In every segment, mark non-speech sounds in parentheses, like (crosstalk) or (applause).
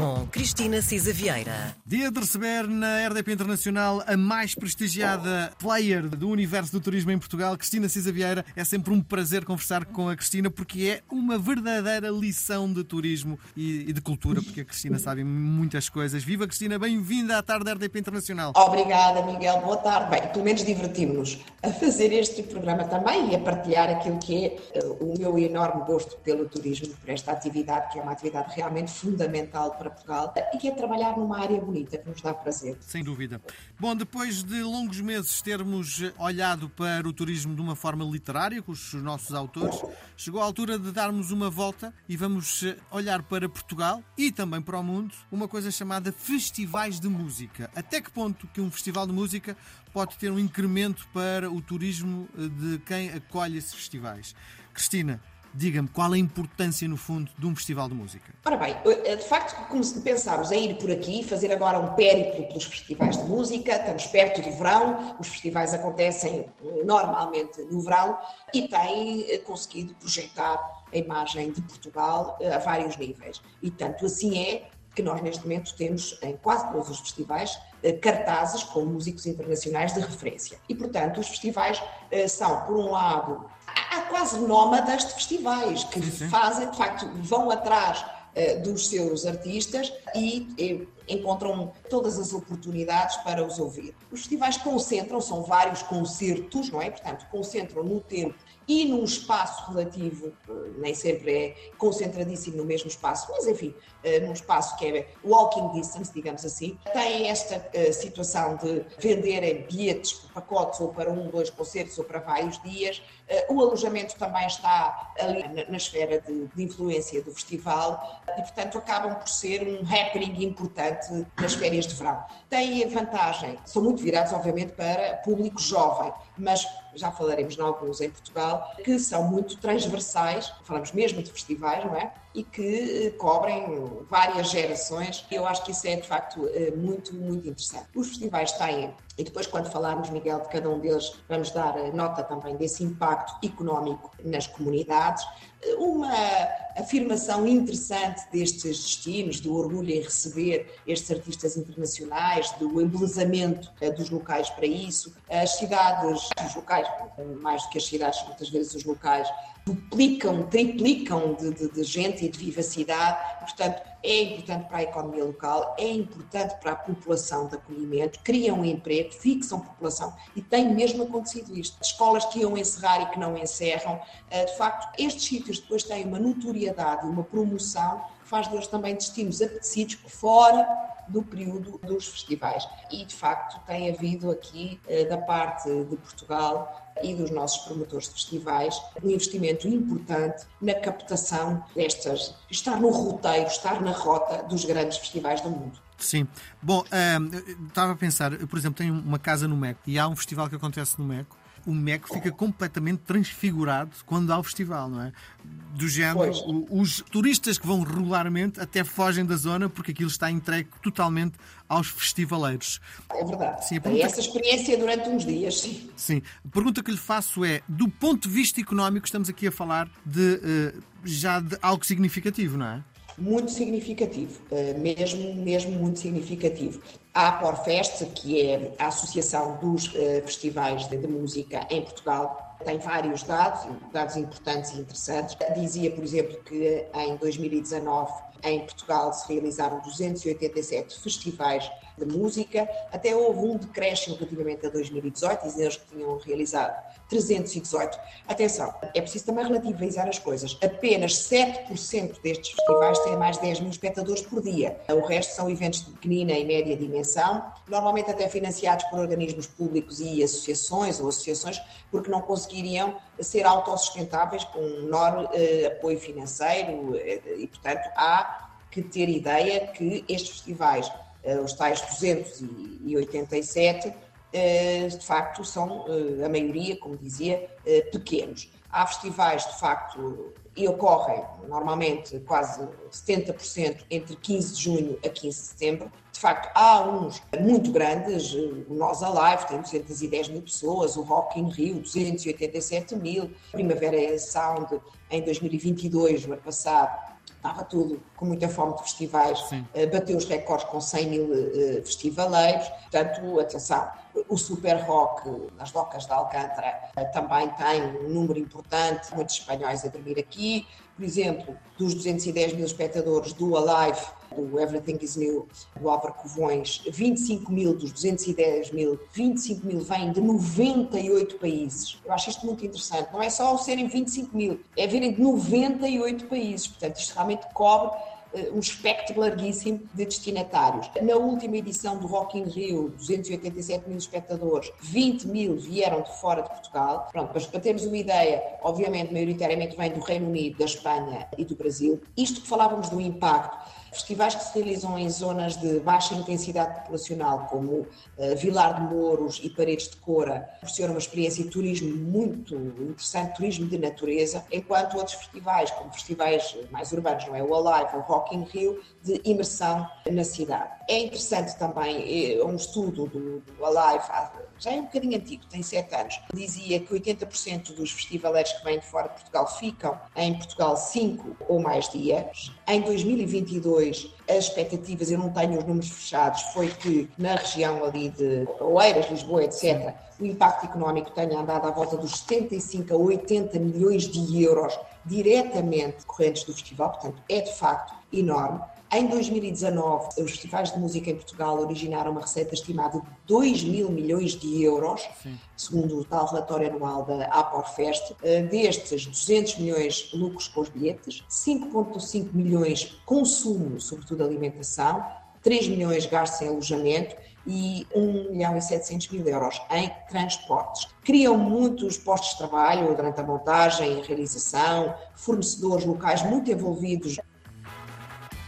com Cristina Cisa Vieira. Dia de receber na RDP Internacional a mais prestigiada player do universo do turismo em Portugal, Cristina Cisa Vieira. É sempre um prazer conversar com a Cristina porque é uma verdadeira lição de turismo e de cultura, porque a Cristina sabe muitas coisas. Viva Cristina, bem-vinda à tarde da RDP Internacional. Obrigada, Miguel. Boa tarde. Bem, pelo menos divertimos-nos a fazer este programa também e a partilhar aquilo que é uh, o meu enorme gosto pelo turismo, por esta atividade, que é uma atividade realmente fundamental para Portugal e que é trabalhar numa área bonita, que nos dá prazer. Sem dúvida. Bom, depois de longos meses termos olhado para o turismo de uma forma literária, com os nossos autores, chegou a altura de darmos uma volta e vamos eh, olhar para Portugal e também para o mundo uma coisa chamada festivais de música. Até que ponto que um festival de música pode ter um incremento para o turismo eh, de quem acolhe esses festivais? Cristina, Diga-me, qual a importância, no fundo, de um festival de música? Ora bem, eh, de facto, como se pensámos em ir por aqui, fazer agora um périplo pelos festivais de música, estamos perto do verão, os festivais acontecem eh, normalmente no verão e tem eh, conseguido projetar a imagem de Portugal a vários níveis. E tanto assim é que nós neste momento temos em quase todos os festivais cartazes com músicos internacionais de referência. E, portanto, os festivais são, por um lado, quase nómadas de festivais que fazem, de facto, vão atrás uh, dos seus artistas e, e, encontram todas as oportunidades para os ouvir. Os festivais concentram, são vários concertos, não é? Portanto, concentram no tempo e num espaço relativo, eh, nem sempre é concentradíssimo no mesmo espaço, mas enfim, eh, num espaço que é walking distance, digamos assim, tem esta uh, situação de venderem bilhetes por pacotes ou para um, dois concertos ou para vários dias. O alojamento também está ali na, na esfera de, de, influência do festival e, portanto, acabam por ser um happening importante nas férias de verão. Tem a vantagem, são muito virados, obviamente, para público jovem, mas já falaremos em alguns em Portugal, que são muito transversais, falamos mesmo de festivais, não é? E que eh, cobrem várias gerações. Eu acho que isso é, de facto, eh, muito, muito interessante. Os festivais têm, e depois, quando falarmos, Miguel, de cada um deles, vamos dar nota também desse impacto económico nas comunidades, uma afirmação interessante destes destinos, do orgulho em receber estes artistas internacionais, do embelezamento eh, dos locais para isso. As cidades, os locais, mais do que as cidades, muitas vezes os locais, duplicam, triplicam de, de, de, gente e de vivacidade. Portanto, é importante para a economia local, é importante para a população de acolhimento, criam um emprego, fixam população e tem mesmo acontecido isto. Escolas que iam encerrar e que não encerram, eh, de facto, estes sítios depois têm uma notoriedade uma promoção faz deles também destinos apetecidos fora do período dos festivais. E, de facto, tem havido aqui, eh, da parte de Portugal, e dos nossos promotores de festivais, um investimento importante na captação destas, estar no roteiro, estar na rota dos grandes festivais do mundo. Sim. Bom, uh, estava a pensar, por exemplo, tenho uma casa no MEC e há um festival que acontece no MEC o MEC fica completamente transfigurado quando há o festival, não é? Do género, os turistas que vão regularmente até fogem da zona porque aquilo está entregue totalmente aos festivaleiros. É verdade. Sim, essa experiência durante uns dias, sim. Sim. A pergunta que lhe faço é, do ponto de vista económico, estamos aqui a falar de uh, já de algo significativo, não é? Muito significativo, eh, mesmo, mesmo muito significativo. A Porfest, que é a Associação dos eh, Festivais de Música em Portugal, tem vários dados, dados importantes e interessantes. Dizia, por exemplo, que em 2019 em Portugal se realizaram 287 festivais de música, até houve um decréscimo relativamente a 2018, dizem eles que tinham realizado 318. Atenção, é preciso também relativizar as coisas. Apenas 7% destes festivais têm mais de 10 mil espectadores por dia. O resto são eventos de pequenina e média dimensão, normalmente até financiados por organismos públicos e associações ou associações, porque não conseguiriam ser autossustentáveis com um menor uh, apoio financeiro uh, e, portanto, há que ter ideia que estes festivais eh, os tais 287, eh, de facto são, eh, a maioria, como dizia, pequenos. Há festivais, de facto, e ocorrem normalmente quase 70% entre 15 de junho a 15 de setembro. De facto, há uns muito grandes, o Nós Alive tem 210 mil pessoas, o Rock in Rio 287 mil, Primavera Sound em 2022, no ano passado, estava tudo com muita fome de festivais, uh, bateu os recordes com 100 mil uh, festivaleiros, portanto, atenção, o Super Rock nas docas de Alcântara também tem um número importante, muitos espanhóis a dormir aqui, por exemplo, dos 210 mil espectadores do Alive, do Everything is New, do Álvaro Covões, 25 mil dos 210 mil, 25 mil vêm de 98 países. Eu acho isto muito interessante. Não é só serem 25 mil, é virem de 98 países. Portanto, isto realmente cobre um espectro larguíssimo de destinatários. Na última edição do Rock in Rio, 287 mil espectadores, 20 mil vieram de fora de Portugal. Pronto, mas para termos uma ideia, obviamente, maioritariamente vem do Reino Unido, da Espanha e do Brasil. Isto que falávamos do impacto Festivais que se realizam em zonas de baixa intensidade populacional, como uh, Vilar de Mouros e Paredes de Cora, proporcionam uma experiência de turismo muito interessante, turismo de natureza, enquanto outros festivais, como festivais mais urbanos, não é? O Alive, o Rock in Rio, de imersão na cidade. É interessante também é um estudo do, do Alive, já é um bocadinho antigo, tem sete anos, dizia que 80% dos festivaleiros que vêm de fora de Portugal ficam em Portugal cinco ou mais dias. Em 2022, as expectativas, eu não tenho os números fechados, foi que na região ali de Oeiras, Lisboa, etc., o impacto económico tenha andado à volta dos 75 a 80 milhões de euros diretamente correntes do festival, portanto, é de facto enorme. Em 2019, os festivais de música em Portugal originaram uma receita estimada de 2 mil milhões de euros, Sim. segundo o tal relatório anual da Aporfest. Eh, destes, 200 milhões lucros com os bilhetes, 5,5 milhões consumo, sobretudo alimentação, 3 milhões gastos em alojamento e 1 milhão e 700 mil euros em transportes. Criam muitos postos de trabalho durante a montagem e realização, fornecedores locais muito envolvidos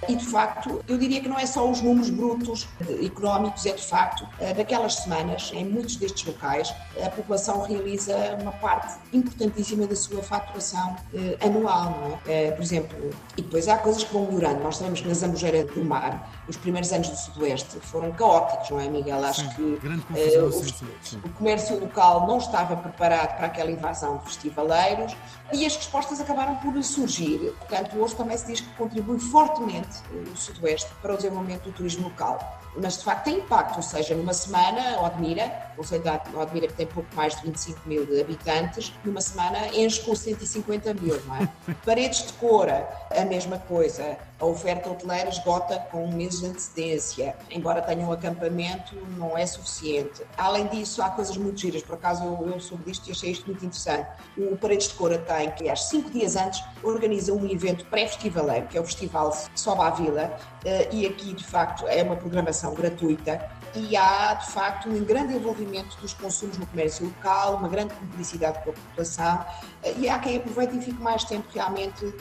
e, de facto, eu diria que não é só os números brutos económicos, é de facto, naquelas semanas, em muitos destes locais, a população realiza uma parte importantíssima da sua faturação eh, anual, não é? Eh, por exemplo, e depois há coisas que vão melhorando. Nós sabemos que na Zambujeira do Mar, os primeiros anos do Sudoeste foram caóticos, não é, Miguel? Acho sim, que eh, confusão, o, sim, sim, o comércio local não estava preparado para aquela invasão de festivaleiros e as respostas acabaram por surgir. Portanto, hoje também se diz que contribui fortemente o Sudoeste para o desenvolvimento do turismo local. Mas de facto tem impacto, ou seja, numa semana, Odmira, o Conselho de Odmira que tem pouco mais de 25 mil habitantes, numa semana enche com 150 mil, não é? (laughs) Paredes de Cora, a mesma coisa. A oferta hoteleira esgota com meses de antecedência. Embora tenha um acampamento, não é suficiente. Além disso, há coisas muito giras. Por acaso, eu, eu soube disto e achei isto muito interessante. O Paredes de Cora tem, que às cinco dias antes, organiza um evento pré-festivaleiro, que é o Festival Soba à Vila, eh, e aqui, de facto, é uma programação gratuita e há, de facto, um grande envolvimento dos consumos no comércio local, uma grande cumplicidade com a população eh, e há quem aproveite e fique mais tempo realmente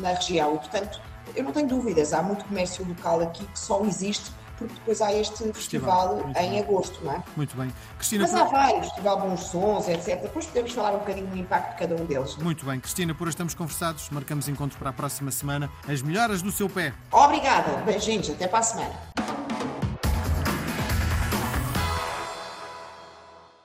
na região. E, portanto, eu não tenho dúvidas, há muito comércio local aqui que só existe porque depois há este festival, festival em bem. agosto, não é? Muito bem. Cristina, Mas há vários, Festival Bons Sons, etc. Depois podemos falar um bocadinho do impacto de cada um deles. Muito bem. Cristina, por hoje estamos conversados, marcamos encontro para a próxima semana. As melhoras do seu pé. Obrigada. Beijinhos, até para a semana.